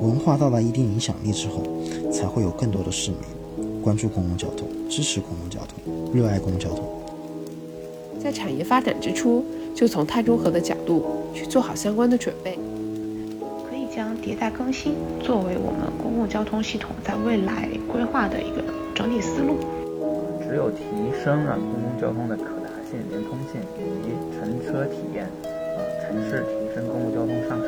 文化到达一定影响力之后，才会有更多的市民关注公共交通、支持公共交通、热爱公共交通。在产业发展之初，就从碳中和的角度去做好相关的准备，可以将迭代更新作为我们公共交通系统在未来规划的一个整体思路。只有提升了公共交通的可达性、连通性以及乘车体验，呃，才是提升公共交通上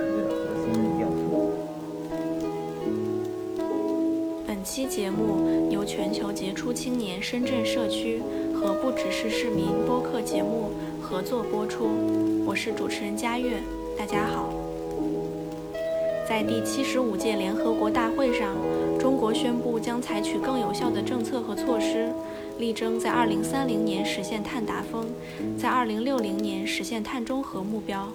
本期节目由全球杰出青年深圳社区和不只是市民播客节目合作播出，我是主持人佳悦，大家好。在第七十五届联合国大会上，中国宣布将采取更有效的政策和措施，力争在二零三零年实现碳达峰，在二零六零年实现碳中和目标。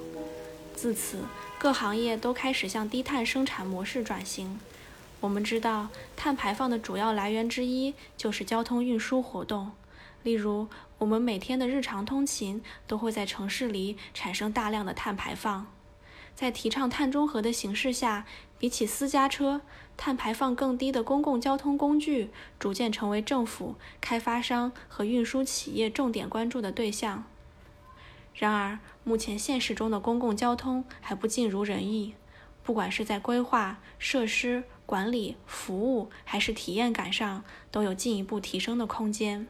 自此，各行业都开始向低碳生产模式转型。我们知道，碳排放的主要来源之一就是交通运输活动。例如，我们每天的日常通勤都会在城市里产生大量的碳排放。在提倡碳中和的形势下，比起私家车，碳排放更低的公共交通工具逐渐成为政府、开发商和运输企业重点关注的对象。然而，目前现实中的公共交通还不尽如人意，不管是在规划、设施、管理、服务还是体验感上，都有进一步提升的空间。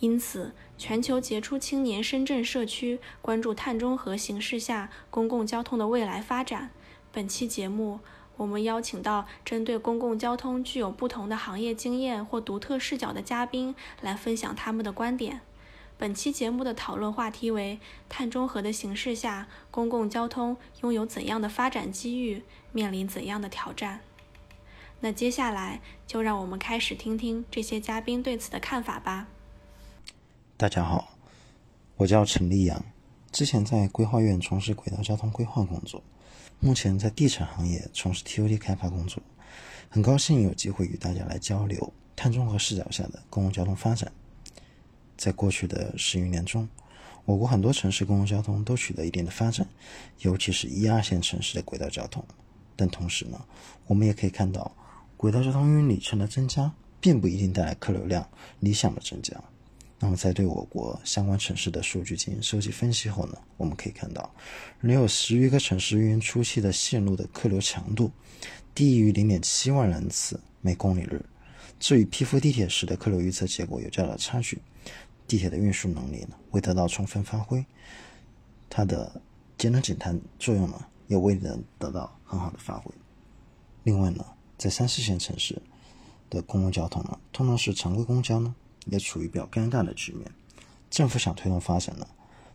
因此，全球杰出青年深圳社区关注碳中和形势下公共交通的未来发展。本期节目，我们邀请到针对公共交通具有不同的行业经验或独特视角的嘉宾来分享他们的观点。本期节目的讨论话题为：碳中和的形势下，公共交通拥有怎样的发展机遇，面临怎样的挑战？那接下来就让我们开始听听这些嘉宾对此的看法吧。大家好，我叫陈立阳，之前在规划院从事轨道交通规划工作，目前在地产行业从事 TOT 开发工作。很高兴有机会与大家来交流碳中和视角下的公共交通发展。在过去的十余年中，我国很多城市公共交通都取得一定的发展，尤其是一二线城市的轨道交通。但同时呢，我们也可以看到，轨道交通运营里程的增加，并不一定带来客流量理想的增加。那么，在对我国相关城市的数据进行收集分析后呢，我们可以看到，仍有十余个城市运营初期的线路的客流强度低于零点七万人次每公里日，这与批复地铁时的客流预测结果有较大的差距。地铁的运输能力呢未得到充分发挥，它的节能减碳作用呢也未能得到很好的发挥。另外呢，在三四线城市的公共交通呢，通常是常规公交呢。也处于比较尴尬的局面。政府想推动发展呢，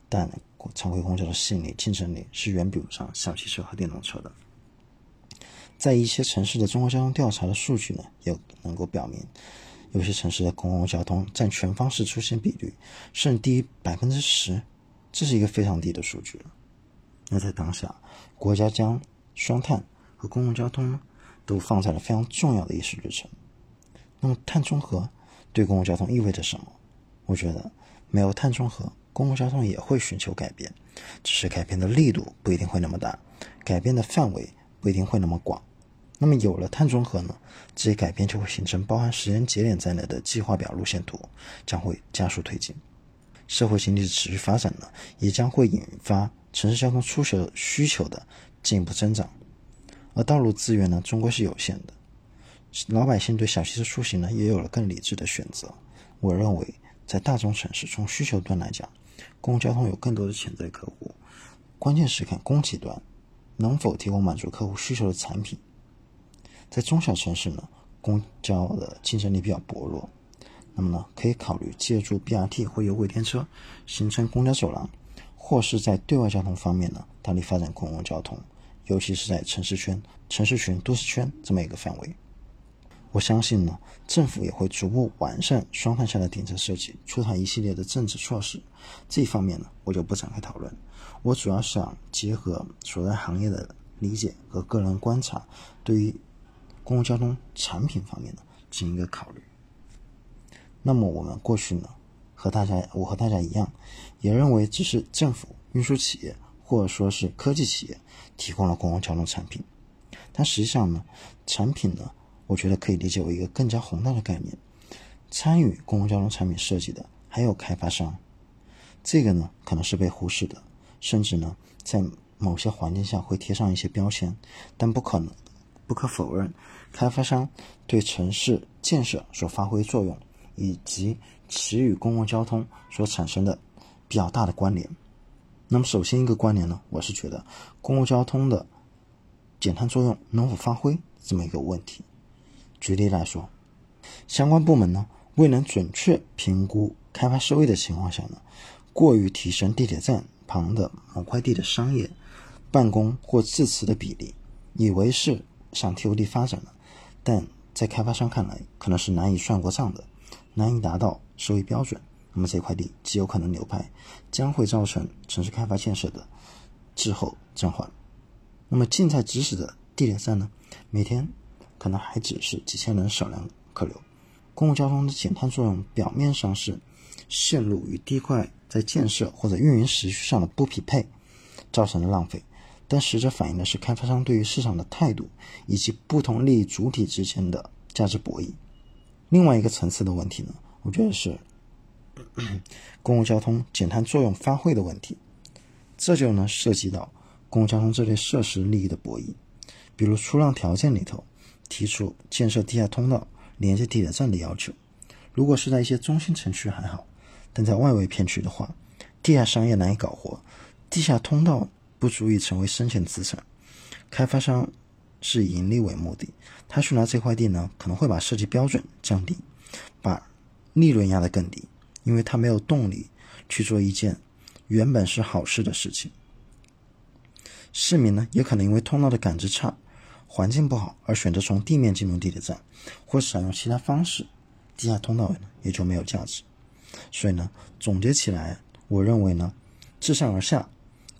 但常规公交的吸引力、竞争力是远比不上小汽车和电动车的。在一些城市的综合交通调查的数据呢，也能够表明，有些城市的公共交通占全方式出行比率甚至低于百分之十，这是一个非常低的数据了。那在当下，国家将双碳和公共交通呢，都放在了非常重要的议事日程。那么碳中和。对公共交通意味着什么？我觉得没有碳中和，公共交通也会寻求改变，只是改变的力度不一定会那么大，改变的范围不一定会那么广。那么有了碳中和呢，这些改变就会形成包含时间节点在内的计划表路线图，将会加速推进。社会经济的持续发展呢，也将会引发城市交通出行需求的进一步增长。而道路资源呢，终归是有限的。老百姓对小汽车出行呢，也有了更理智的选择。我认为，在大中城市，从需求端来讲，公共交通有更多的潜在客户。关键是看供给端能否提供满足客户需求的产品。在中小城市呢，公交的竞争力比较薄弱，那么呢，可以考虑借助 BRT 或有轨电车形成公交走廊，或是在对外交通方面呢，大力发展公共交通，尤其是在城市圈、城市群、都市圈这么一个范围。我相信呢，政府也会逐步完善双碳下的顶层设计，出台一系列的政策措施。这一方面呢，我就不展开讨论。我主要想结合所在行业的理解和个人观察，对于公共交通产品方面呢，进行一个考虑。那么我们过去呢，和大家，我和大家一样，也认为这是政府、运输企业或者说是科技企业提供了公共交通产品。但实际上呢，产品呢，我觉得可以理解为一个更加宏大的概念。参与公共交通产品设计的还有开发商，这个呢可能是被忽视的，甚至呢在某些环境下会贴上一些标签。但不可能，不可否认，开发商对城市建设所发挥作用，以及其与公共交通所产生的比较大的关联。那么，首先一个关联呢，我是觉得公共交通的减碳作用能否发挥这么一个问题。举例来说，相关部门呢未能准确评估开发收益的情况下呢，过于提升地铁站旁的某块地的商业、办公或自持的比例，以为是向 TOD 发展了，但在开发商看来可能是难以算过账的，难以达到收益标准。那么这块地极有可能流拍，将会造成城市开发建设的滞后暂缓。那么近在咫尺的地铁站呢？每天可能还只是几千人少量客流。公共交通的减碳作用表面上是线路与地块在建设或者运营时序上的不匹配造成的浪费，但实则反映的是开发商对于市场的态度以及不同利益主体之间的价值博弈。另外一个层次的问题呢，我觉得是。公共交通减碳作用发挥的问题，这就呢涉及到公共交通这类设施利益的博弈。比如出让条件里头提出建设地下通道连接地铁站的要求，如果是在一些中心城区还好，但在外围片区的话，地下商业难以搞活，地下通道不足以成为生钱资产。开发商是以盈利为目的，他去拿这块地呢，可能会把设计标准降低，把利润压得更低。因为他没有动力去做一件原本是好事的事情。市民呢，也可能因为通道的感知差、环境不好而选择从地面进入地铁站，或采用其他方式，地下通道呢也就没有价值。所以呢，总结起来，我认为呢，自上而下，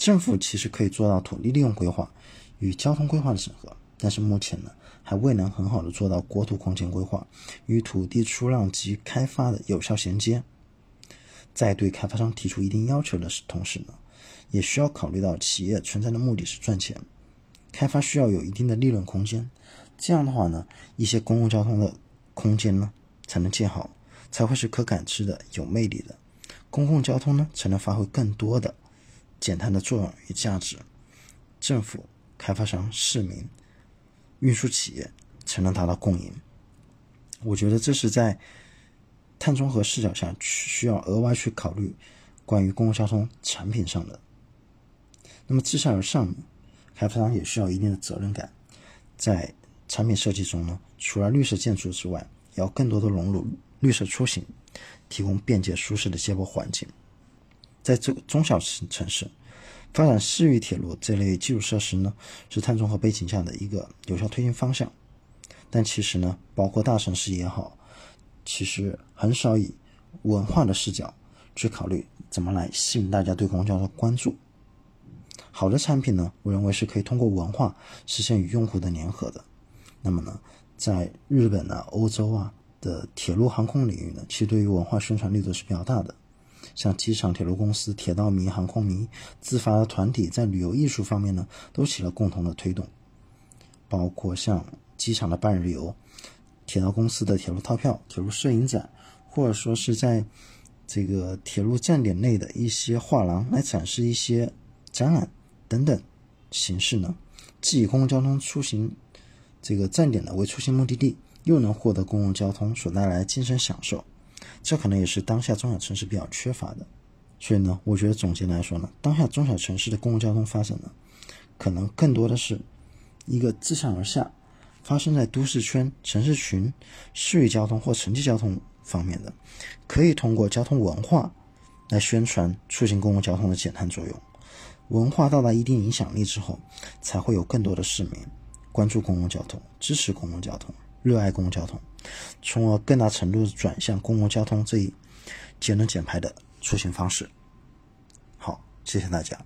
政府其实可以做到土地利用规划与交通规划的整合，但是目前呢，还未能很好的做到国土空间规划与土地出让及开发的有效衔接。在对开发商提出一定要求的同时呢，也需要考虑到企业存在的目的是赚钱，开发需要有一定的利润空间。这样的话呢，一些公共交通的空间呢才能建好，才会是可感知的、有魅力的。公共交通呢才能发挥更多的减碳的作用与价值，政府、开发商、市民、运输企业才能达到共赢。我觉得这是在。碳中和视角下，需要额外去考虑关于公共交通产品上的。那么自下而上，开发商也需要一定的责任感，在产品设计中呢，除了绿色建筑之外，要更多的融入绿色出行，提供便捷舒适的接驳环境。在这中小城城市，发展市域铁路这类基础设施呢，是碳中和背景下的一个有效推进方向。但其实呢，包括大城市也好。其实很少以文化的视角去考虑怎么来吸引大家对公交的关注。好的产品呢，我认为是可以通过文化实现与用户的粘合的。那么呢，在日本啊、欧洲啊的铁路航空领域呢，其实对于文化宣传力度是比较大的。像机场铁路公司、铁道迷、航空迷、自发的团体，在旅游艺术方面呢，都起了共同的推动。包括像机场的半日游。铁道公司的铁路套票、铁路摄影展，或者说是在这个铁路站点内的一些画廊来展示一些展览等等形式呢，既以公共交通出行这个站点呢为出行目的地，又能获得公共交通所带来的精神享受，这可能也是当下中小城市比较缺乏的。所以呢，我觉得总结来说呢，当下中小城市的公共交通发展呢，可能更多的是一个自上而下。发生在都市圈、城市群、市域交通或城际交通方面的，可以通过交通文化来宣传、促进公共交通的减碳作用。文化到达一定影响力之后，才会有更多的市民关注公共交通、支持公共交通、热爱公共交通，从而更大程度转向公共交通这一节能减排的出行方式。好，谢谢大家。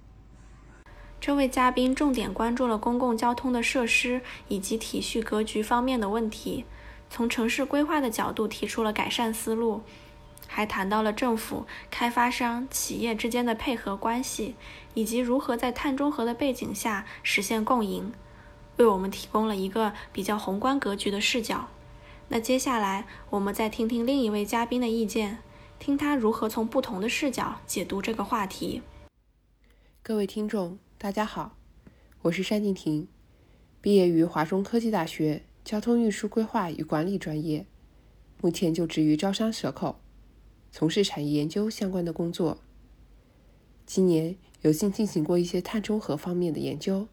这位嘉宾重点关注了公共交通的设施以及体系格局方面的问题，从城市规划的角度提出了改善思路。还谈到了政府、开发商、企业之间的配合关系，以及如何在碳中和的背景下实现共赢，为我们提供了一个比较宏观格局的视角。那接下来，我们再听听另一位嘉宾的意见，听他如何从不同的视角解读这个话题。各位听众，大家好，我是单静婷，毕业于华中科技大学交通运输规划与管理专业，目前就职于招商蛇口，从事产业研究相关的工作。今年有幸进行过一些碳中和方面的研究，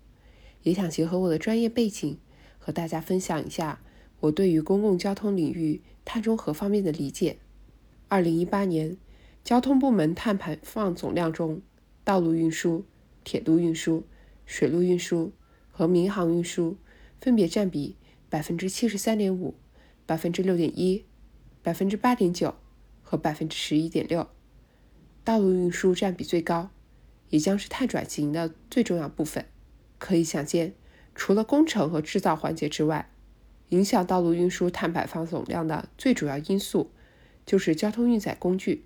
也想结合我的专业背景，和大家分享一下。我对于公共交通领域碳中和方面的理解：二零一八年，交通部门碳排放总量中，道路运输、铁路运输、水路运输和民航运输分别占比百分之七十三点五、百分之六点一、百分之八点九和百分之十一点六。道路运输占比最高，也将是碳转型的最重要部分。可以想见，除了工程和制造环节之外，影响道路运输碳排放总量的最主要因素，就是交通运载工具。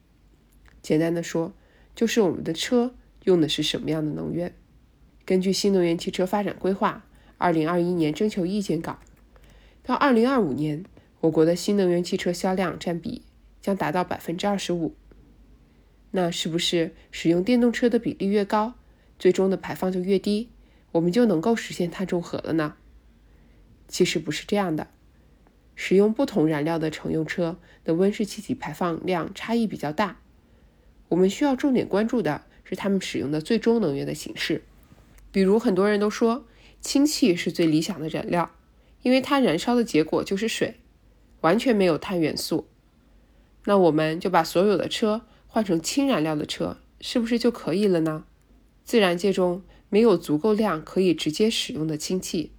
简单的说，就是我们的车用的是什么样的能源。根据新能源汽车发展规划（二零二一年征求意见稿），到二零二五年，我国的新能源汽车销量占比将达到百分之二十五。那是不是使用电动车的比例越高，最终的排放就越低，我们就能够实现碳中和了呢？其实不是这样的，使用不同燃料的乘用车的温室气体排放量差异比较大。我们需要重点关注的是它们使用的最终能源的形式。比如，很多人都说氢气是最理想的燃料，因为它燃烧的结果就是水，完全没有碳元素。那我们就把所有的车换成氢燃料的车，是不是就可以了呢？自然界中没有足够量可以直接使用的氢气。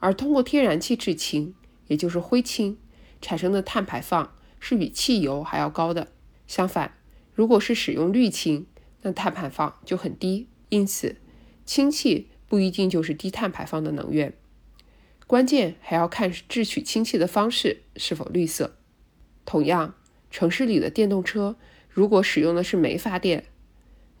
而通过天然气制氢，也就是灰氢产生的碳排放是比汽油还要高的。相反，如果是使用氯氢，那碳排放就很低。因此，氢气不一定就是低碳排放的能源。关键还要看制取氢气的方式是否绿色。同样，城市里的电动车如果使用的是煤发电，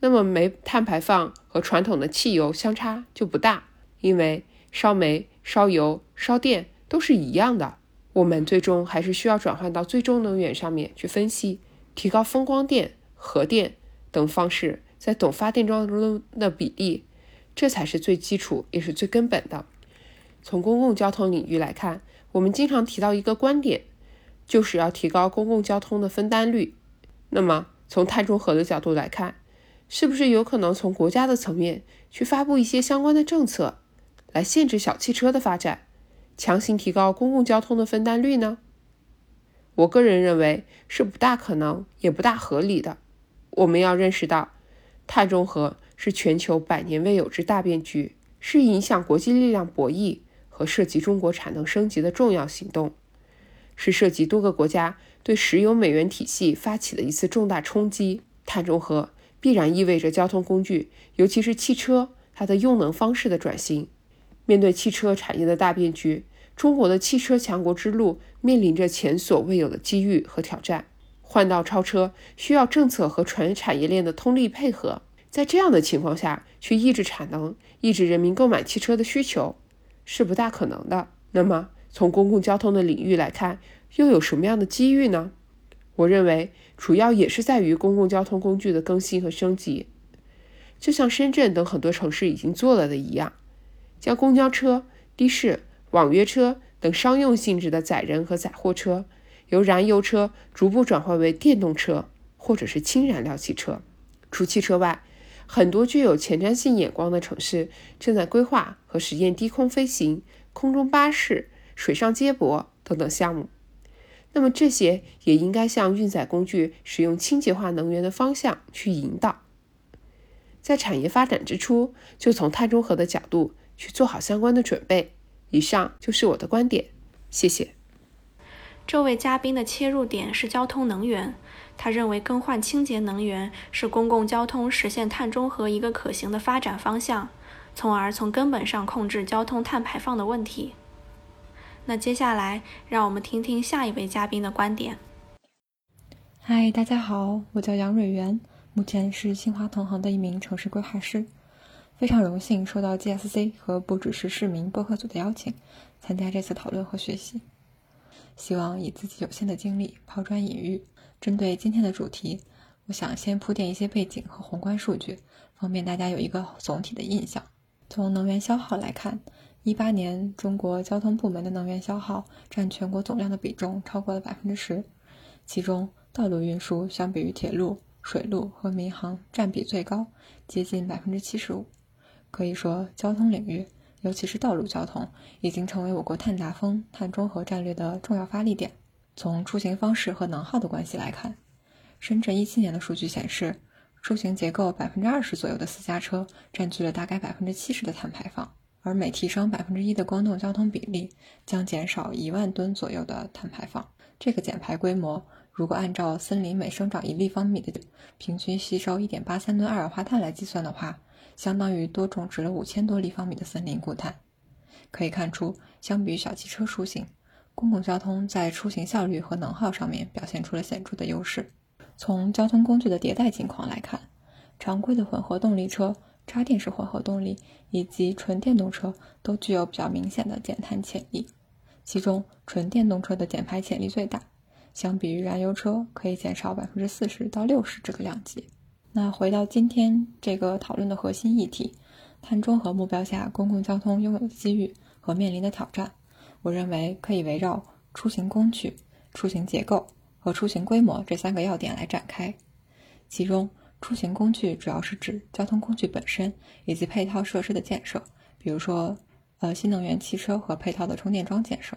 那么煤碳排放和传统的汽油相差就不大，因为烧煤。烧油、烧电都是一样的，我们最终还是需要转换到最终能源上面去分析，提高风光电、核电等方式在总发电装中的比例，这才是最基础也是最根本的。从公共交通领域来看，我们经常提到一个观点，就是要提高公共交通的分担率。那么从碳中和的角度来看，是不是有可能从国家的层面去发布一些相关的政策？来限制小汽车的发展，强行提高公共交通的分担率呢？我个人认为是不大可能，也不大合理的。我们要认识到，碳中和是全球百年未有之大变局，是影响国际力量博弈和涉及中国产能升级的重要行动，是涉及多个国家对石油美元体系发起的一次重大冲击。碳中和必然意味着交通工具，尤其是汽车，它的用能方式的转型。面对汽车产业的大变局，中国的汽车强国之路面临着前所未有的机遇和挑战。换道超车需要政策和全产业链的通力配合，在这样的情况下去抑制产能、抑制人民购买汽车的需求是不大可能的。那么，从公共交通的领域来看，又有什么样的机遇呢？我认为，主要也是在于公共交通工具的更新和升级，就像深圳等很多城市已经做了的一样。将公交车、的士、网约车等商用性质的载人和载货车，由燃油车逐步转换为电动车或者是氢燃料汽车。除汽车外，很多具有前瞻性眼光的城市正在规划和实验低空飞行、空中巴士、水上接驳等等项目。那么，这些也应该向运载工具使用清洁化能源的方向去引导。在产业发展之初，就从碳中和的角度。去做好相关的准备。以上就是我的观点，谢谢。这位嘉宾的切入点是交通能源，他认为更换清洁能源是公共交通实现碳中和一个可行的发展方向，从而从根本上控制交通碳排放的问题。那接下来，让我们听听下一位嘉宾的观点。嗨，大家好，我叫杨蕊媛，目前是新华同行的一名城市规划师，非常荣幸受到 GSC 和不只是市民播客组的邀请，参加这次讨论和学习。希望以自己有限的精力抛砖引玉。针对今天的主题，我想先铺垫一些背景和宏观数据，方便大家有一个总体的印象。从能源消耗来看，一八年中国交通部门的能源消耗占全国总量的比重超过了百分之十，其中。道路运输相比于铁路、水路和民航占比最高，接近百分之七十五。可以说，交通领域，尤其是道路交通，已经成为我国碳达峰、碳中和战略的重要发力点。从出行方式和能耗的关系来看，深圳一七年的数据显示，出行结构百分之二十左右的私家车占据了大概百分之七十的碳排放，而每提升百分之一的公共交通比例，将减少一万吨左右的碳排放。这个减排规模。如果按照森林每生长一立方米的平均吸收一点八三吨二氧化碳来计算的话，相当于多种植了五千多立方米的森林固碳。可以看出，相比于小汽车出行，公共交通在出行效率和能耗上面表现出了显著的优势。从交通工具的迭代情况来看，常规的混合动力车、插电式混合动力以及纯电动车都具有比较明显的减碳潜力，其中纯电动车的减排潜力最大。相比于燃油车，可以减少百分之四十到六十这个量级。那回到今天这个讨论的核心议题，碳中和目标下公共交通拥有的机遇和面临的挑战，我认为可以围绕出行工具、出行结构和出行规模这三个要点来展开。其中，出行工具主要是指交通工具本身以及配套设施的建设，比如说，呃，新能源汽车和配套的充电桩建设。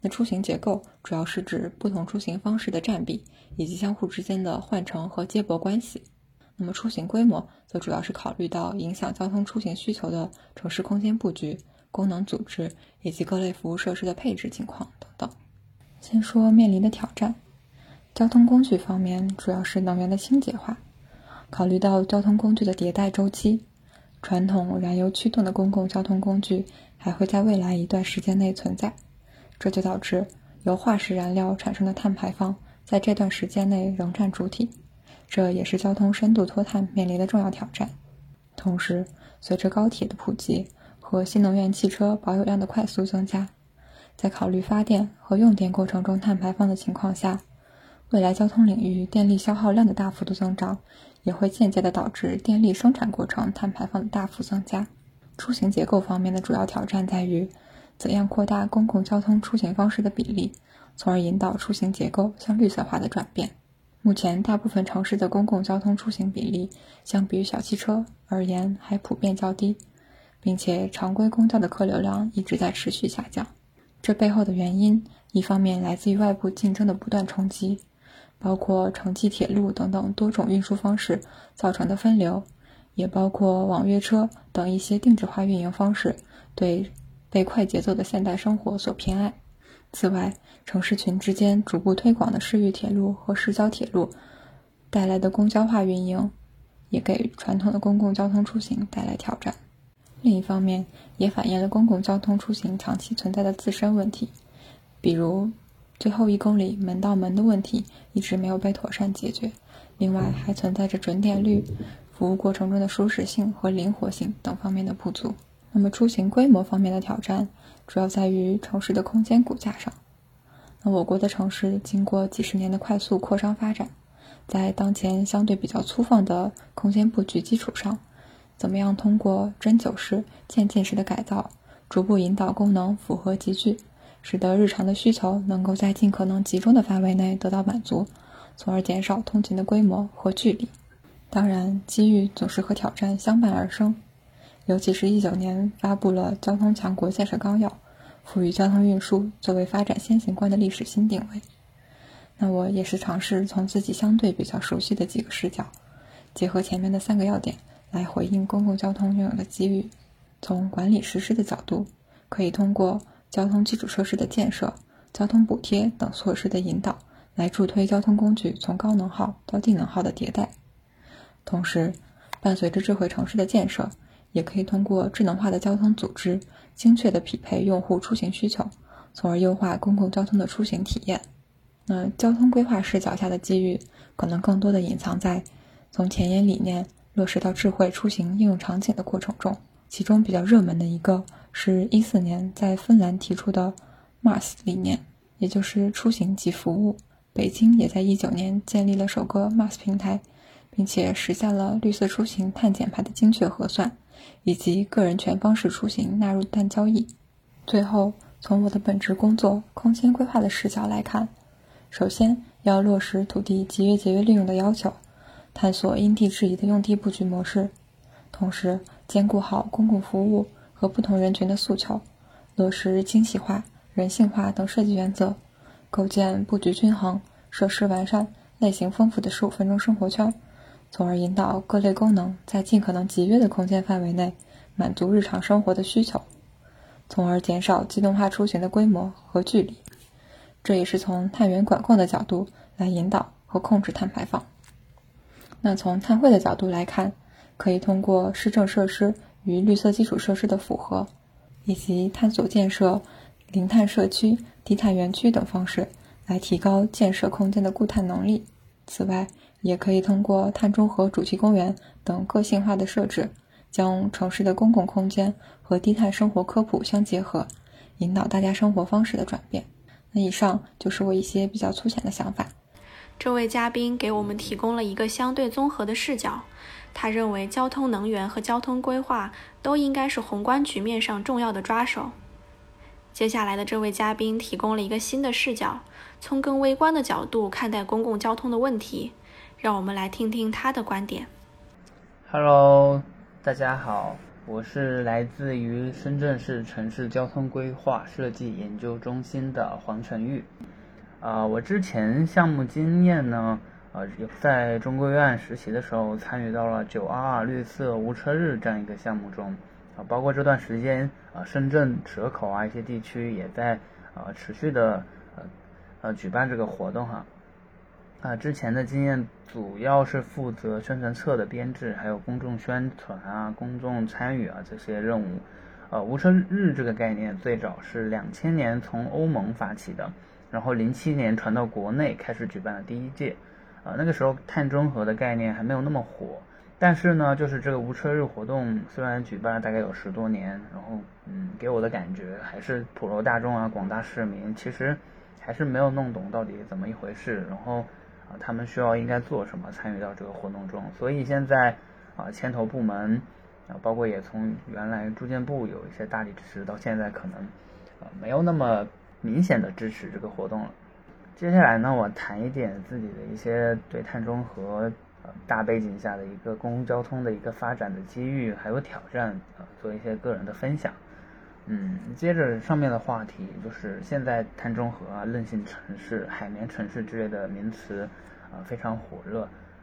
那出行结构主要是指不同出行方式的占比以及相互之间的换乘和接驳关系。那么出行规模则主要是考虑到影响交通出行需求的城市空间布局、功能组织以及各类服务设施的配置情况等等。先说面临的挑战，交通工具方面主要是能源的清洁化。考虑到交通工具的迭代周期，传统燃油驱动的公共交通工具还会在未来一段时间内存在。这就导致由化石燃料产生的碳排放在这段时间内仍占主体，这也是交通深度脱碳面临的重要挑战。同时，随着高铁的普及和新能源汽车保有量的快速增加，在考虑发电和用电过程中碳排放的情况下，未来交通领域电力消耗量的大幅度增长，也会间接的导致电力生产过程碳排放的大幅增加。出行结构方面的主要挑战在于。怎样扩大公共交通出行方式的比例，从而引导出行结构向绿色化的转变？目前，大部分城市的公共交通出行比例相比于小汽车而言还普遍较低，并且常规公交的客流量一直在持续下降。这背后的原因，一方面来自于外部竞争的不断冲击，包括城际铁路等等多种运输方式造成的分流，也包括网约车等一些定制化运营方式对。被快节奏的现代生活所偏爱。此外，城市群之间逐步推广的市域铁路和市郊铁路带来的公交化运营，也给传统的公共交通出行带来挑战。另一方面，也反映了公共交通出行长期存在的自身问题，比如最后一公里门到门的问题一直没有被妥善解决。另外，还存在着准点率、服务过程中的舒适性和灵活性等方面的不足。那么出行规模方面的挑战，主要在于城市的空间骨架上。那我国的城市经过几十年的快速扩张发展，在当前相对比较粗放的空间布局基础上，怎么样通过针灸式、渐进式的改造，逐步引导功能符合集聚，使得日常的需求能够在尽可能集中的范围内得到满足，从而减少通勤的规模和距离。当然，机遇总是和挑战相伴而生。尤其是一九年发布了《交通强国建设纲要》，赋予交通运输作为发展先行关的历史新定位。那我也是尝试从自己相对比较熟悉的几个视角，结合前面的三个要点来回应公共交通拥有的机遇。从管理实施的角度，可以通过交通基础设施的建设、交通补贴等措施的引导，来助推交通工具从高能耗到低能耗的迭代。同时，伴随着智慧城市的建设。也可以通过智能化的交通组织，精确地匹配用户出行需求，从而优化公共交通的出行体验。那交通规划视角下的机遇，可能更多的隐藏在从前沿理念落实到智慧出行应用场景的过程中。其中比较热门的一个是一四年在芬兰提出的 MaaS 理念，也就是出行即服务。北京也在一九年建立了首个 MaaS 平台，并且实现了绿色出行碳减排的精确核算，以及个人全方式出行纳入碳交易。最后，从我的本职工作空间规划的视角来看。首先要落实土地集约节约利用的要求，探索因地制宜的用地布局模式，同时兼顾好公共服务和不同人群的诉求，落实精细化、人性化等设计原则，构建布局均衡、设施完善、类型丰富的十五分钟生活圈，从而引导各类功能在尽可能节约的空间范围内满足日常生活的需求，从而减少机动化出行的规模和距离。这也是从碳源管控的角度来引导和控制碳排放。那从碳汇的角度来看，可以通过市政设施与绿色基础设施的符合，以及探索建设零碳社区、低碳园区等方式，来提高建设空间的固碳能力。此外，也可以通过碳中和主题公园等个性化的设置，将城市的公共空间和低碳生活科普相结合，引导大家生活方式的转变。那以上就是我一些比较粗浅的想法。这位嘉宾给我们提供了一个相对综合的视角。他认为，交通能源和交通规划都应该是宏观局面上重要的抓手。接下来的这位嘉宾提供了一个新的视角，从更微观的角度看待公共交通的问题。让我们来听听他的观点。Hello，大家好。我是来自于深圳市城市交通规划设计研究中心的黄晨玉，啊，我之前项目经验呢，呃，有在中科院实习的时候参与到了九二二绿色无车日这样一个项目中，啊，包括这段时间，啊，深圳蛇口啊一些地区也在啊持续的呃呃举办这个活动哈。啊之前的经验主要是负责宣传册的编制，还有公众宣传啊、公众参与啊这些任务。呃，无车日这个概念最早是两千年从欧盟发起的，然后零七年传到国内开始举办了第一届。啊，那个时候碳中和的概念还没有那么火，但是呢，就是这个无车日活动虽然举办了大概有十多年，然后嗯，给我的感觉还是普罗大众啊、广大市民其实还是没有弄懂到底怎么一回事，然后。啊，他们需要应该做什么参与到这个活动中？所以现在啊，牵头部门啊，包括也从原来住建部有一些大力支持，到现在可能啊没有那么明显的支持这个活动了。接下来呢，我谈一点自己的一些对碳中和大背景下的一个公共交通的一个发展的机遇还有挑战啊，做一些个人的分享。嗯，接着上面的话题，就是现在碳中和啊、韧性城市、海绵城市之类的名词啊非常火热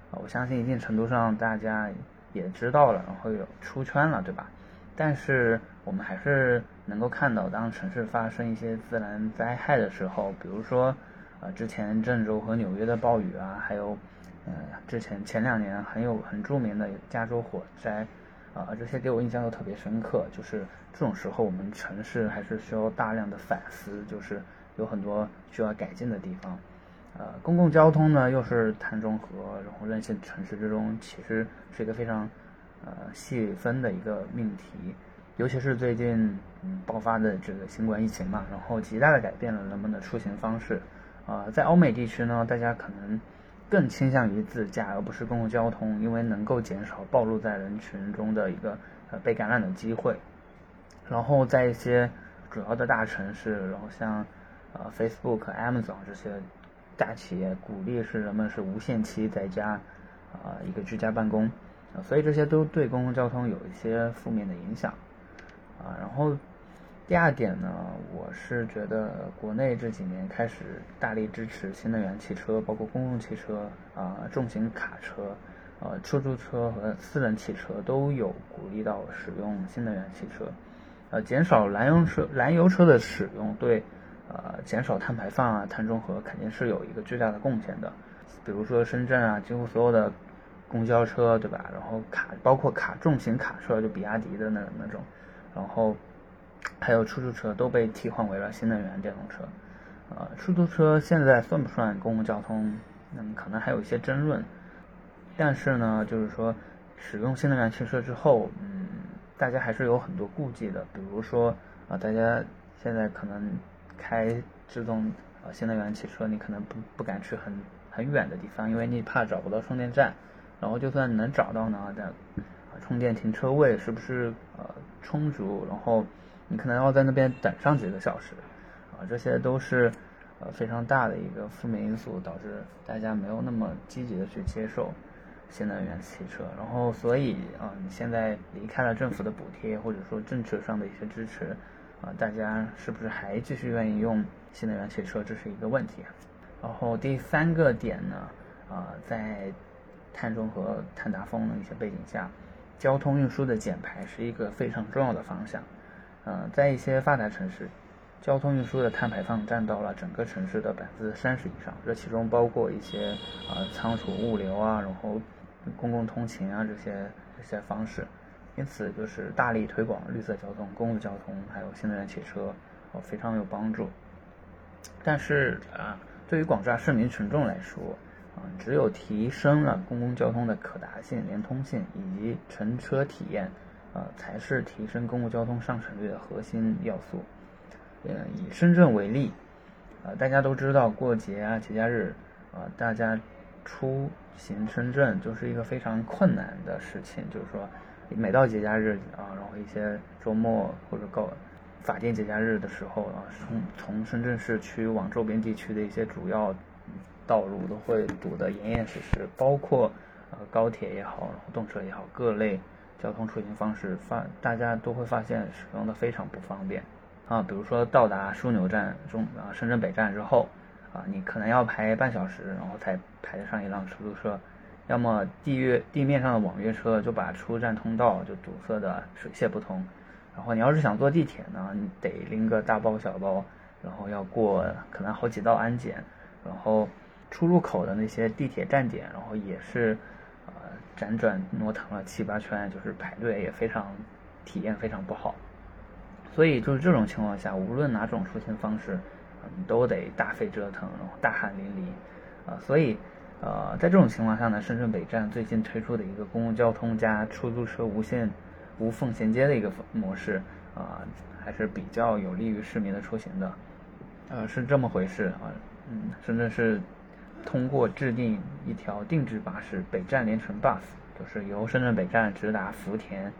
啊，我相信一定程度上大家也知道了，然后有出圈了，对吧？但是我们还是能够看到，当城市发生一些自然灾害的时候，比如说啊之前郑州和纽约的暴雨啊，还有嗯之前前两年很有很著名的加州火灾。啊，这些给我印象都特别深刻。就是这种时候，我们城市还是需要大量的反思，就是有很多需要改进的地方。呃，公共交通呢，又是碳中和，然后韧性城市之中，其实是一个非常呃细分的一个命题。尤其是最近嗯爆发的这个新冠疫情嘛，然后极大的改变了人们的出行方式。啊，在欧美地区呢，大家可能。更倾向于自驾而不是公共交通，因为能够减少暴露在人群中的一个呃被感染的机会。然后在一些主要的大城市，然后像呃 Facebook、Amazon 这些大企业鼓励是人们是无限期在家啊一个居家办公，所以这些都对公共交通有一些负面的影响啊。然后。第二点呢，我是觉得国内这几年开始大力支持新能源汽车，包括公共汽车啊、重型卡车、呃出租车和私人汽车都有鼓励到使用新能源汽车，呃减少燃油车燃油车的使用，对呃减少碳排放啊、碳中和肯定是有一个巨大的贡献的。比如说深圳啊，几乎所有的公交车对吧？然后卡包括卡重型卡车，就比亚迪的那那种，然后。还有出租车都被替换为了新能源电动车，呃，出租车现在算不算公共交通？嗯，可能还有一些争论。但是呢，就是说使用新能源汽车之后，嗯，大家还是有很多顾忌的。比如说啊，大家现在可能开自动呃新能源汽车，你可能不不敢去很很远的地方，因为你怕找不到充电站。然后就算能找到呢，但充电停车位是不是呃充足？然后你可能要在那边等上几个小时，啊，这些都是呃非常大的一个负面因素，导致大家没有那么积极的去接受新能源汽车。然后所以啊，你现在离开了政府的补贴或者说政策上的一些支持，啊，大家是不是还继续愿意用新能源汽车？这是一个问题。然后第三个点呢，啊，在碳中和、碳达峰的一些背景下，交通运输的减排是一个非常重要的方向。嗯，在一些发达城市，交通运输的碳排放占到了整个城市的百分之三十以上，这其中包括一些呃仓储物流啊，然后公共通勤啊这些这些方式。因此，就是大力推广绿色交通、公共交通，还有新能源汽车，哦，非常有帮助。但是啊，对于广大市民群众来说，啊，只有提升了公共交通的可达性、连通性以及乘车体验，啊，才是提升公共交通上乘率的核心要素。嗯，以深圳为例，啊，大家都知道过节啊、节假日，啊，大家出行深圳就是一个非常困难的事情。就是说，每到节假日啊，然后一些周末或者高法定节假日的时候啊，从从深圳市区往周边地区的一些主要。道路都会堵得严严实实，包括呃高铁也好，然后动车也好，各类交通出行方式发，大家都会发现使用的非常不方便啊。比如说到达枢纽站中啊深圳北站之后啊，你可能要排半小时，然后才排得上一辆出租车，要么地约地面上的网约车就把出站通道就堵塞的水泄不通，然后你要是想坐地铁呢，你得拎个大包小包，然后要过可能好几道安检，然后。出入口的那些地铁站点，然后也是，辗转挪腾了七八圈，就是排队也非常，体验非常不好。所以就是这种情况下，无论哪种出行方式，嗯，都得大费折腾，然后大汗淋漓，啊，所以，呃，在这种情况下呢，深圳北站最近推出的一个公共交通加出租车无限无缝衔接的一个模式，啊，还是比较有利于市民的出行的，呃，是这么回事啊，嗯，深圳是。通过制定一条定制巴士北站连城 bus，就是由深圳北站直达福田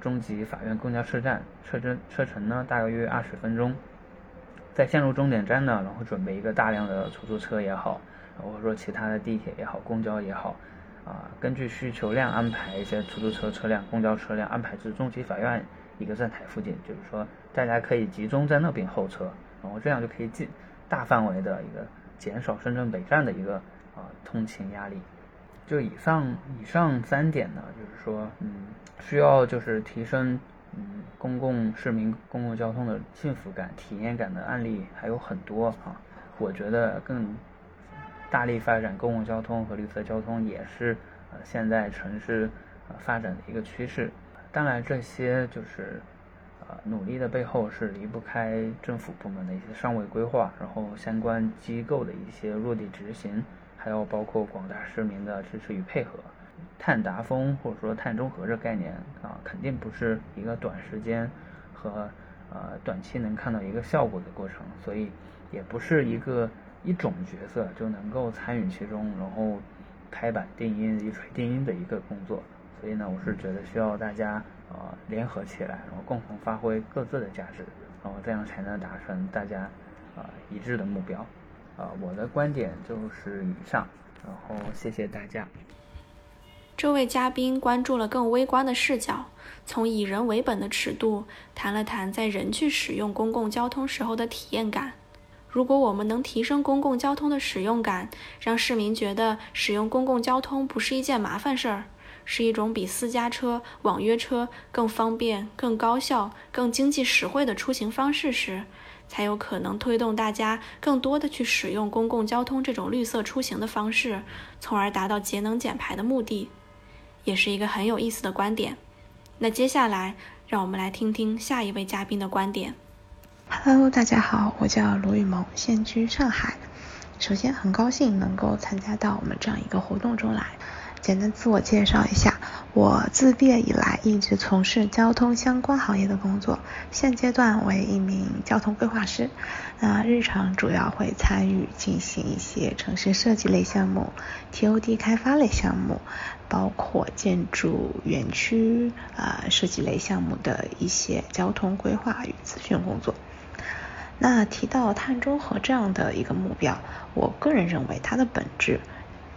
中级法院公交车站，车程车程呢大约二十分钟。在线路终点站呢，然后准备一个大量的出租车也好，或者说其他的地铁也好，公交也好，啊，根据需求量安排一些出租车车辆、公交车辆安排至中级法院一个站台附近，就是说大家可以集中在那边候车，然后这样就可以进大范围的一个。减少深圳北站的一个啊通勤压力，就以上以上三点呢，就是说，嗯，需要就是提升嗯公共市民公共交通的幸福感、体验感的案例还有很多啊。我觉得更大力发展公共交通和绿色交通也是呃现在城市呃发展的一个趋势。当然，这些就是。呃，努力的背后是离不开政府部门的一些上位规划，然后相关机构的一些落地执行，还有包括广大市民的支持与配合。碳达峰或者说碳中和这概念啊，肯定不是一个短时间和呃短期能看到一个效果的过程，所以也不是一个一种角色就能够参与其中，然后拍板定音、一锤定音的一个工作。所以呢，我是觉得需要大家。呃，联合起来，然后共同发挥各自的价值，然后这样才能达成大家啊一致的目标。啊，我的观点就是以上，然后谢谢大家。这位嘉宾关注了更微观的视角，从以人为本的尺度谈了谈在人去使用公共交通时候的体验感。如果我们能提升公共交通的使用感，让市民觉得使用公共交通不是一件麻烦事儿。是一种比私家车、网约车更方便、更高效、更经济实惠的出行方式时，才有可能推动大家更多的去使用公共交通这种绿色出行的方式，从而达到节能减排的目的，也是一个很有意思的观点。那接下来，让我们来听听下一位嘉宾的观点。Hello，大家好，我叫卢雨萌，现居上海。首先，很高兴能够参加到我们这样一个活动中来。简单自我介绍一下，我自毕业以来一直从事交通相关行业的工作，现阶段为一名交通规划师。那日常主要会参与进行一些城市设计类项目、TOD 开发类项目，包括建筑园区啊设计类项目的一些交通规划与咨询工作。那提到碳中和这样的一个目标，我个人认为它的本质。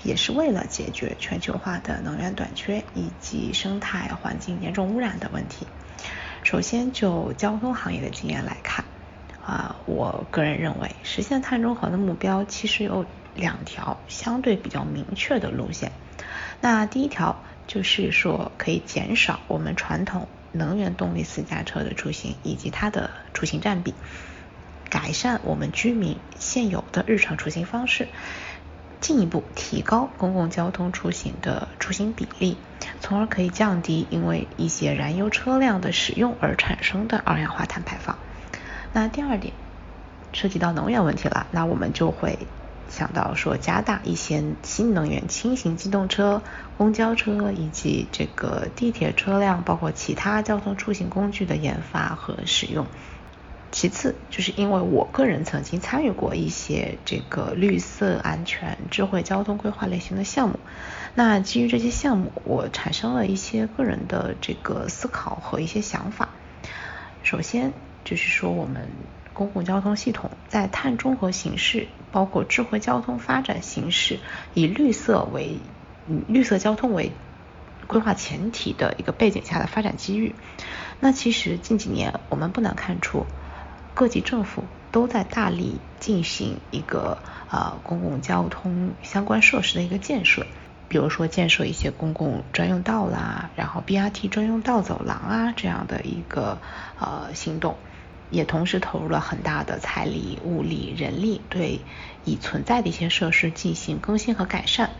也是为了解决全球化的能源短缺以及生态环境严重污染的问题。首先，就交通行业的经验来看，啊，我个人认为实现碳中和的目标其实有两条相对比较明确的路线。那第一条就是说可以减少我们传统能源动力私家车的出行以及它的出行占比，改善我们居民现有的日常出行方式。进一步提高公共交通出行的出行比例，从而可以降低因为一些燃油车辆的使用而产生的二氧化碳排放。那第二点涉及到能源问题了，那我们就会想到说加大一些新能源轻型机动车、公交车以及这个地铁车辆，包括其他交通出行工具的研发和使用。其次，就是因为我个人曾经参与过一些这个绿色、安全、智慧交通规划类型的项目，那基于这些项目，我产生了一些个人的这个思考和一些想法。首先，就是说我们公共交通系统在碳中和形势，包括智慧交通发展形势，以绿色为绿色交通为规划前提的一个背景下的发展机遇。那其实近几年，我们不难看出。各级政府都在大力进行一个呃公共交通相关设施的一个建设，比如说建设一些公共专用道啦，然后 BRT 专用道走廊啊这样的一个呃行动，也同时投入了很大的财力、物力、人力，对已存在的一些设施进行更新和改善。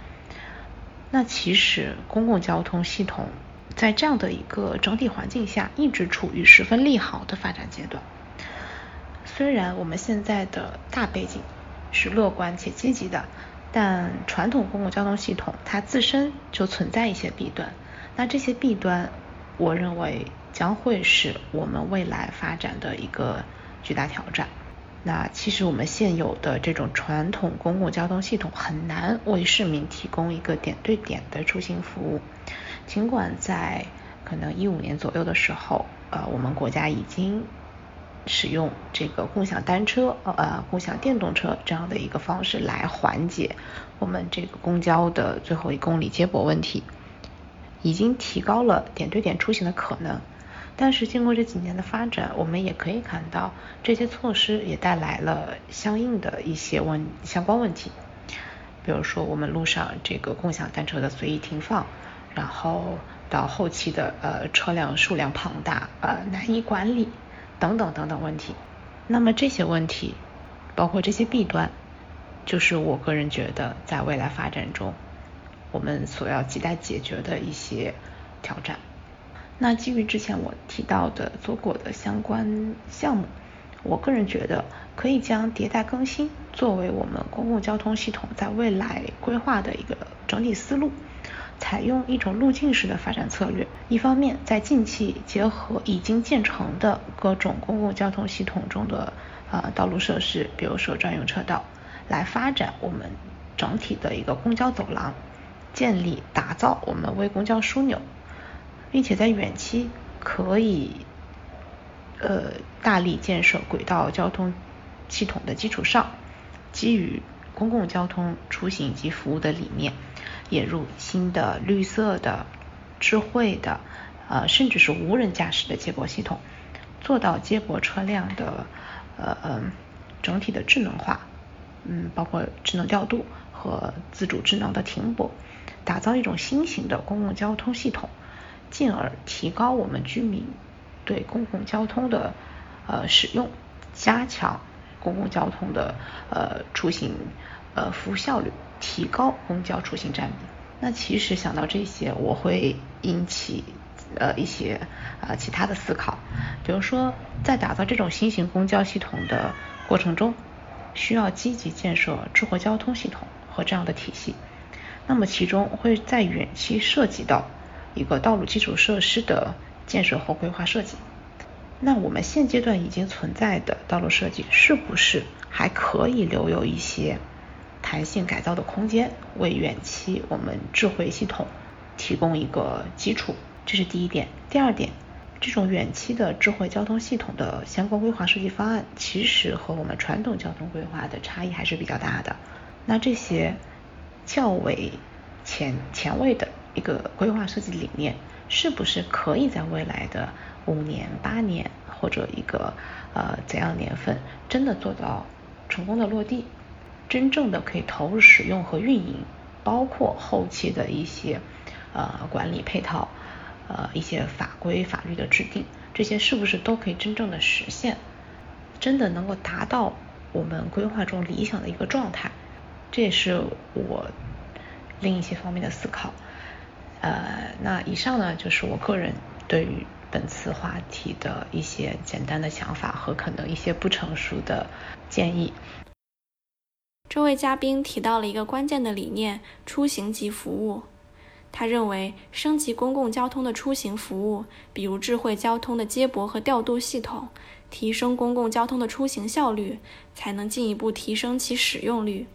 那其实公共交通系统在这样的一个整体环境下，一直处于十分利好的发展阶段。虽然我们现在的大背景是乐观且积极的，但传统公共交通系统它自身就存在一些弊端。那这些弊端，我认为将会是我们未来发展的一个巨大挑战。那其实我们现有的这种传统公共交通系统很难为市民提供一个点对点的出行服务。尽管在可能一五年左右的时候，呃，我们国家已经。使用这个共享单车、呃共享电动车这样的一个方式来缓解我们这个公交的最后一公里接驳问题，已经提高了点对点出行的可能。但是经过这几年的发展，我们也可以看到这些措施也带来了相应的一些问相关问题，比如说我们路上这个共享单车的随意停放，然后到后期的呃车辆数量庞大，呃难以管理。等等等等问题，那么这些问题，包括这些弊端，就是我个人觉得在未来发展中，我们所要亟待解决的一些挑战。那基于之前我提到的做过的相关项目，我个人觉得可以将迭代更新作为我们公共交通系统在未来规划的一个整体思路。采用一种路径式的发展策略，一方面在近期结合已经建成的各种公共交通系统中的呃道路设施，比如说专用车道，来发展我们整体的一个公交走廊，建立打造我们微公交枢纽，并且在远期可以呃大力建设轨道交通系统的基础上，基于公共交通出行及服务的理念。引入新的绿色的、智慧的，呃，甚至是无人驾驶的接驳系统，做到接驳车辆的呃呃整体的智能化，嗯，包括智能调度和自主智能的停泊，打造一种新型的公共交通系统，进而提高我们居民对公共交通的呃使用，加强公共交通的呃出行呃服务效率。提高公交出行占比。那其实想到这些，我会引起呃一些呃其他的思考，比如说在打造这种新型公交系统的过程中，需要积极建设智慧交通系统和这样的体系。那么其中会在远期涉及到一个道路基础设施的建设和规划设计。那我们现阶段已经存在的道路设计是不是还可以留有一些弹性改造的空间，为远期我们智慧系统提供一个基础？这是第一点。第二点，这种远期的智慧交通系统的相关规划设计方案，其实和我们传统交通规划的差异还是比较大的。那这些较为前前卫的一个规划设计理念，是不是可以在未来的？五年、八年或者一个呃怎样年份，真的做到成功的落地，真正的可以投入使用和运营，包括后期的一些呃管理配套，呃一些法规法律的制定，这些是不是都可以真正的实现？真的能够达到我们规划中理想的一个状态？这也是我另一些方面的思考。呃，那以上呢就是我个人对于。本次话题的一些简单的想法和可能一些不成熟的建议。这位嘉宾提到了一个关键的理念：出行即服务。他认为，升级公共交通的出行服务，比如智慧交通的接驳和调度系统，提升公共交通的出行效率，才能进一步提升其使用率。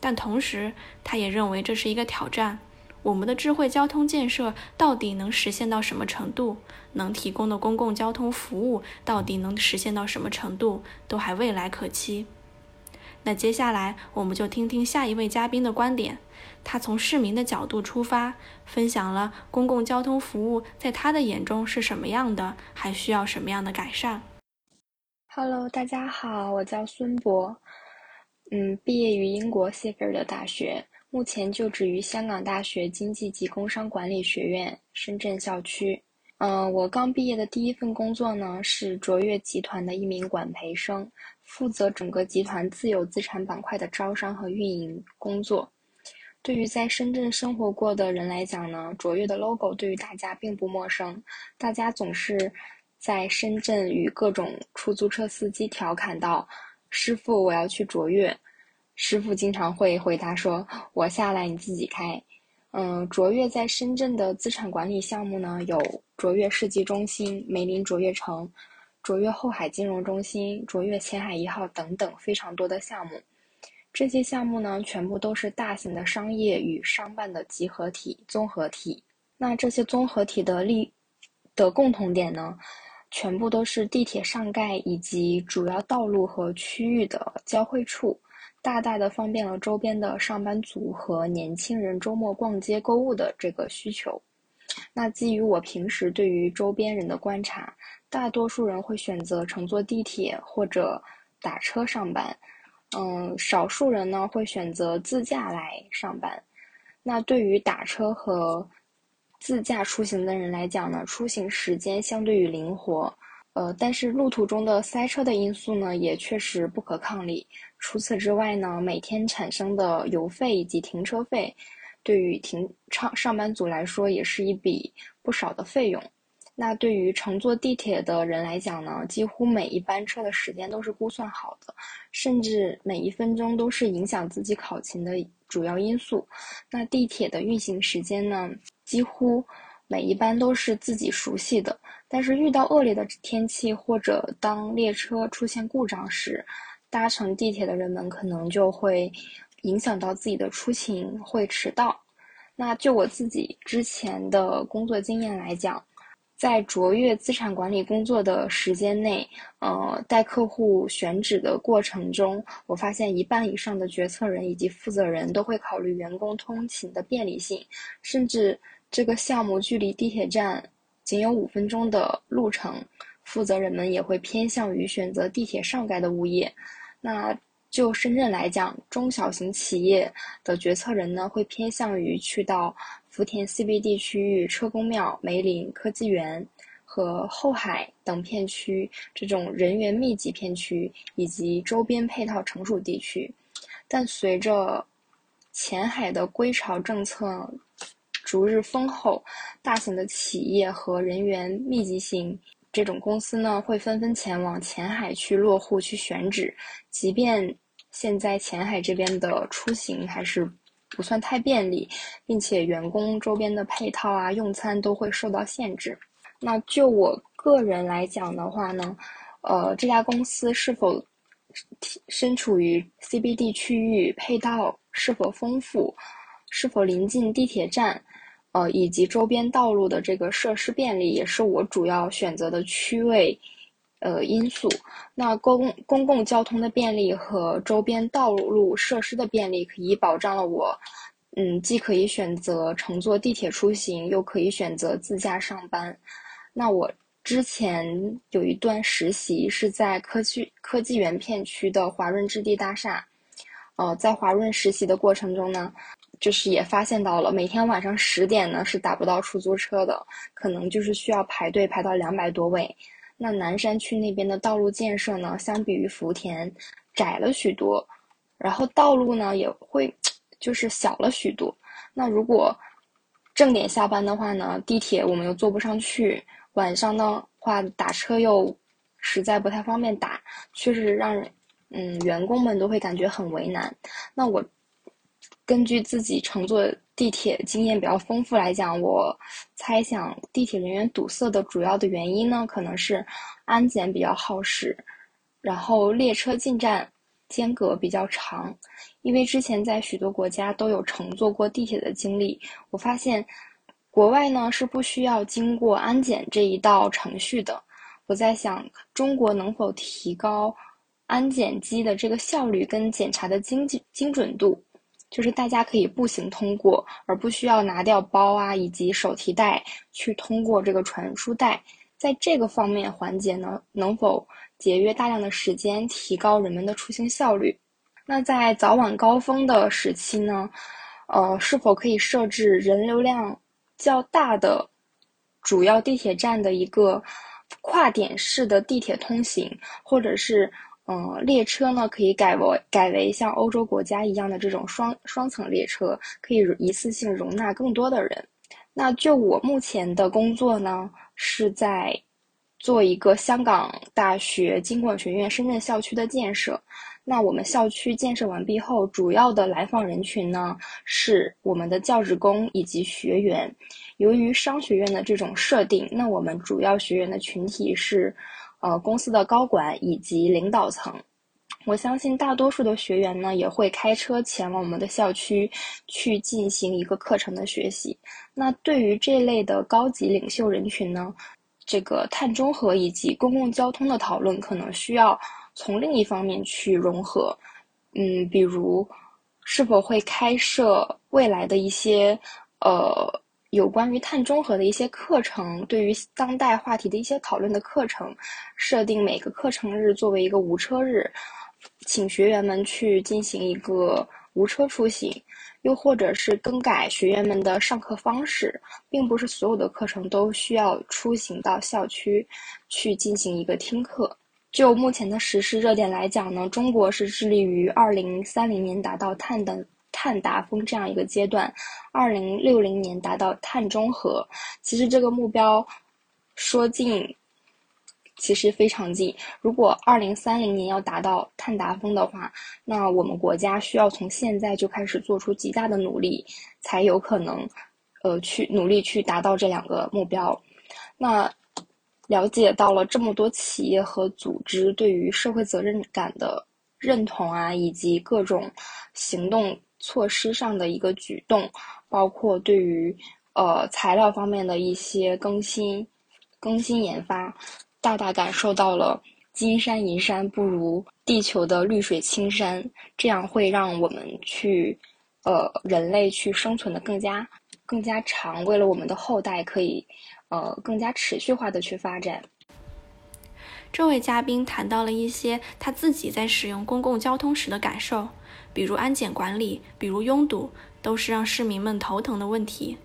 但同时，他也认为这是一个挑战。我们的智慧交通建设到底能实现到什么程度？能提供的公共交通服务到底能实现到什么程度？都还未来可期。那接下来我们就听听下一位嘉宾的观点。他从市民的角度出发，分享了公共交通服务在他的眼中是什么样的，还需要什么样的改善。Hello，大家好，我叫孙博，嗯，毕业于英国谢菲尔德大学。目前就职于香港大学经济及工商管理学院深圳校区。嗯，我刚毕业的第一份工作呢是卓越集团的一名管培生，负责整个集团自有资产板块的招商和运营工作。对于在深圳生活过的人来讲呢，卓越的 logo 对于大家并不陌生。大家总是在深圳与各种出租车司机调侃道：“师傅，我要去卓越。”师傅经常会回答说：“我下来，你自己开。”嗯，卓越在深圳的资产管理项目呢，有卓越世纪中心、梅林卓越城、卓越后海金融中心、卓越前海一号等等非常多的项目。这些项目呢，全部都是大型的商业与商办的集合体、综合体。那这些综合体的利的共同点呢，全部都是地铁上盖以及主要道路和区域的交汇处。大大的方便了周边的上班族和年轻人周末逛街购物的这个需求。那基于我平时对于周边人的观察，大多数人会选择乘坐地铁或者打车上班。嗯，少数人呢会选择自驾来上班。那对于打车和自驾出行的人来讲呢，出行时间相对于灵活。呃，但是路途中的塞车的因素呢，也确实不可抗力。除此之外呢，每天产生的油费以及停车费，对于停上上班族来说，也是一笔不少的费用。那对于乘坐地铁的人来讲呢，几乎每一班车的时间都是估算好的，甚至每一分钟都是影响自己考勤的主要因素。那地铁的运行时间呢，几乎每一班都是自己熟悉的。但是遇到恶劣的天气，或者当列车出现故障时，搭乘地铁的人们可能就会影响到自己的出行，会迟到。那就我自己之前的工作经验来讲，在卓越资产管理工作的时间内，呃，带客户选址的过程中，我发现一半以上的决策人以及负责人都会考虑员工通勤的便利性，甚至这个项目距离地铁站。仅有五分钟的路程，负责人们也会偏向于选择地铁上盖的物业。那就深圳来讲，中小型企业的决策人呢，会偏向于去到福田 CBD 区域、车公庙、梅林科技园和后海等片区这种人员密集片区以及周边配套成熟地区。但随着前海的归巢政策，逐日丰厚，大型的企业和人员密集型这种公司呢，会纷纷前往前海去落户、去选址。即便现在前海这边的出行还是不算太便利，并且员工周边的配套啊、用餐都会受到限制。那就我个人来讲的话呢，呃，这家公司是否身处于 CBD 区域，配套是否丰富，是否临近地铁站？呃，以及周边道路的这个设施便利，也是我主要选择的区位，呃因素。那公公共交通的便利和周边道路设施的便利，可以保障了我，嗯，既可以选择乘坐地铁出行，又可以选择自驾上班。那我之前有一段实习是在科技科技园片区的华润置地大厦，呃，在华润实习的过程中呢。就是也发现到了，每天晚上十点呢是打不到出租车的，可能就是需要排队排到两百多位。那南山区那边的道路建设呢，相比于福田窄了许多，然后道路呢也会就是小了许多。那如果正点下班的话呢，地铁我们又坐不上去，晚上的话打车又实在不太方便打，确实让人嗯员工们都会感觉很为难。那我。根据自己乘坐地铁经验比较丰富来讲，我猜想地铁人员堵塞的主要的原因呢，可能是安检比较耗时，然后列车进站间隔比较长。因为之前在许多国家都有乘坐过地铁的经历，我发现国外呢是不需要经过安检这一道程序的。我在想，中国能否提高安检机的这个效率跟检查的精精准度？就是大家可以步行通过，而不需要拿掉包啊以及手提袋去通过这个传输带。在这个方面环节呢，能否节约大量的时间，提高人们的出行效率？那在早晚高峰的时期呢，呃，是否可以设置人流量较大的主要地铁站的一个跨点式的地铁通行，或者是？嗯，列车呢可以改为改为像欧洲国家一样的这种双双层列车，可以一次性容纳更多的人。那就我目前的工作呢，是在做一个香港大学经管学院深圳校区的建设。那我们校区建设完毕后，主要的来访人群呢是我们的教职工以及学员。由于商学院的这种设定，那我们主要学员的群体是。呃，公司的高管以及领导层，我相信大多数的学员呢也会开车前往我们的校区去进行一个课程的学习。那对于这类的高级领袖人群呢，这个碳中和以及公共交通的讨论可能需要从另一方面去融合。嗯，比如是否会开设未来的一些呃。有关于碳中和的一些课程，对于当代话题的一些讨论的课程，设定每个课程日作为一个无车日，请学员们去进行一个无车出行，又或者是更改学员们的上课方式，并不是所有的课程都需要出行到校区去进行一个听课。就目前的实施热点来讲呢，中国是致力于二零三零年达到碳的。碳达峰这样一个阶段，二零六零年达到碳中和。其实这个目标说近，其实非常近。如果二零三零年要达到碳达峰的话，那我们国家需要从现在就开始做出极大的努力，才有可能，呃，去努力去达到这两个目标。那了解到了这么多企业和组织对于社会责任感的认同啊，以及各种行动。措施上的一个举动，包括对于呃材料方面的一些更新、更新研发，大大感受到了金山银山不如地球的绿水青山，这样会让我们去呃人类去生存的更加更加长，为了我们的后代可以呃更加持续化的去发展。这位嘉宾谈到了一些他自己在使用公共交通时的感受。比如安检管理，比如拥堵，都是让市民们头疼的问题。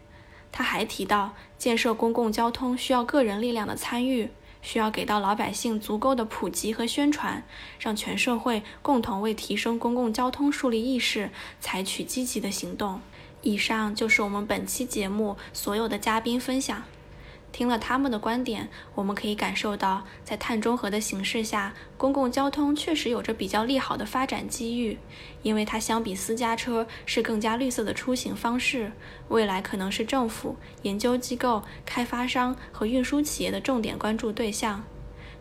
他还提到，建设公共交通需要个人力量的参与，需要给到老百姓足够的普及和宣传，让全社会共同为提升公共交通树立意识，采取积极的行动。以上就是我们本期节目所有的嘉宾分享。听了他们的观点，我们可以感受到，在碳中和的形势下，公共交通确实有着比较利好的发展机遇，因为它相比私家车是更加绿色的出行方式，未来可能是政府、研究机构、开发商和运输企业的重点关注对象。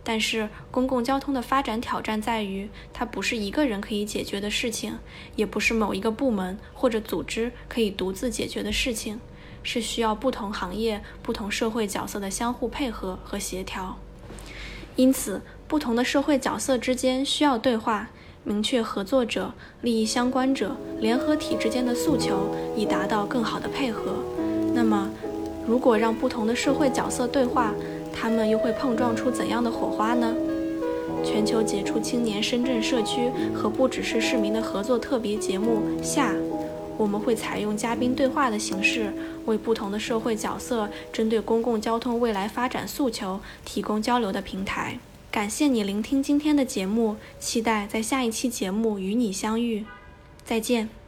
但是，公共交通的发展挑战在于，它不是一个人可以解决的事情，也不是某一个部门或者组织可以独自解决的事情，是需要不同行业、不同社会角色的相互配合和协调。因此，不同的社会角色之间需要对话，明确合作者、利益相关者、联合体之间的诉求，以达到更好的配合。那么，如果让不同的社会角色对话，他们又会碰撞出怎样的火花呢？全球杰出青年深圳社区和不只是市民的合作特别节目下，我们会采用嘉宾对话的形式，为不同的社会角色针对公共交通未来发展诉求提供交流的平台。感谢你聆听今天的节目，期待在下一期节目与你相遇。再见。